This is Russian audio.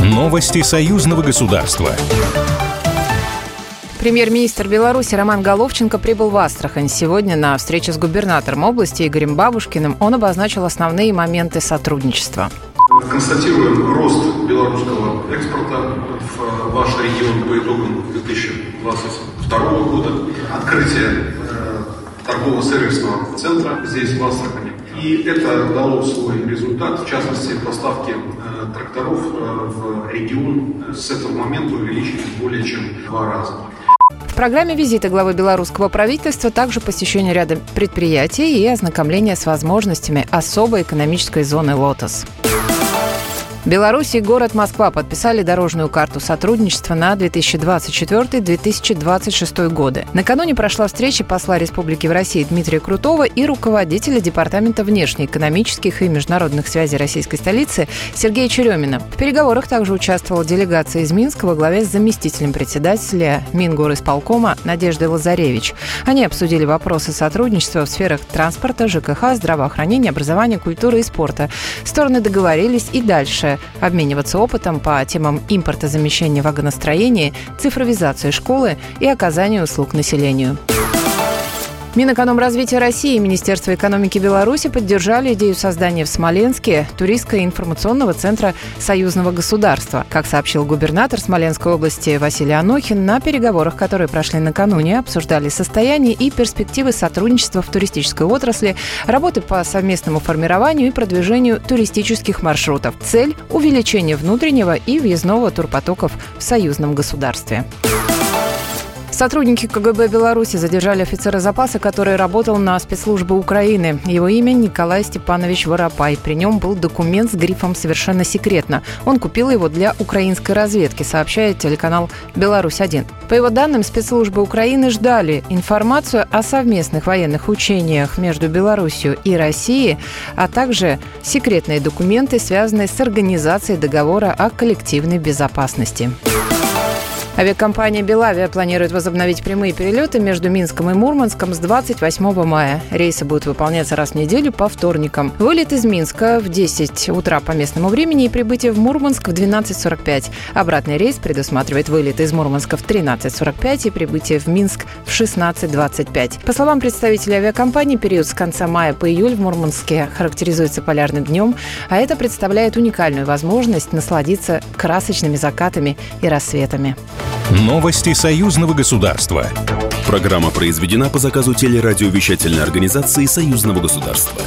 Новости союзного государства. Премьер-министр Беларуси Роман Головченко прибыл в Астрахань. Сегодня на встрече с губернатором области Игорем Бабушкиным он обозначил основные моменты сотрудничества. Констатируем рост белорусского экспорта в ваш регион по итогам 2022 года, открытие э, торгово-сервисного центра здесь, в Астрахани. И это дало свой результат, в частности, поставки э, тракторов э, в регион с этого момента увеличились более чем в два раза. В программе визита главы белорусского правительства также посещение ряда предприятий и ознакомление с возможностями особой экономической зоны «Лотос». Беларусь и город Москва подписали дорожную карту сотрудничества на 2024-2026 годы. Накануне прошла встреча посла Республики в России Дмитрия Крутого и руководителя Департамента внешнеэкономических и международных связей российской столицы Сергея Черемина. В переговорах также участвовала делегация из Минска во главе с заместителем председателя Мингорисполкома Надеждой Лазаревич. Они обсудили вопросы сотрудничества в сферах транспорта, ЖКХ, здравоохранения, образования, культуры и спорта. Стороны договорились и дальше обмениваться опытом по темам импортозамещения вагоностроения, цифровизации школы и оказания услуг населению. Минэкономразвития России и Министерство экономики Беларуси поддержали идею создания в Смоленске туристско-информационного центра союзного государства. Как сообщил губернатор Смоленской области Василий Анохин, на переговорах, которые прошли накануне, обсуждали состояние и перспективы сотрудничества в туристической отрасли, работы по совместному формированию и продвижению туристических маршрутов. Цель – увеличение внутреннего и въездного турпотоков в союзном государстве. Сотрудники КГБ Беларуси задержали офицера запаса, который работал на спецслужбы Украины. Его имя Николай Степанович Воропай. При нем был документ с грифом «Совершенно секретно». Он купил его для украинской разведки, сообщает телеканал «Беларусь-1». По его данным, спецслужбы Украины ждали информацию о совместных военных учениях между Беларусью и Россией, а также секретные документы, связанные с организацией договора о коллективной безопасности. Авиакомпания «Белавия» планирует возобновить прямые перелеты между Минском и Мурманском с 28 мая. Рейсы будут выполняться раз в неделю по вторникам. Вылет из Минска в 10 утра по местному времени и прибытие в Мурманск в 12.45. Обратный рейс предусматривает вылет из Мурманска в 13.45 и прибытие в Минск в 16.25. По словам представителей авиакомпании, период с конца мая по июль в Мурманске характеризуется полярным днем, а это представляет уникальную возможность насладиться красочными закатами и рассветами. Новости союзного государства. Программа произведена по заказу телерадиовещательной организации союзного государства.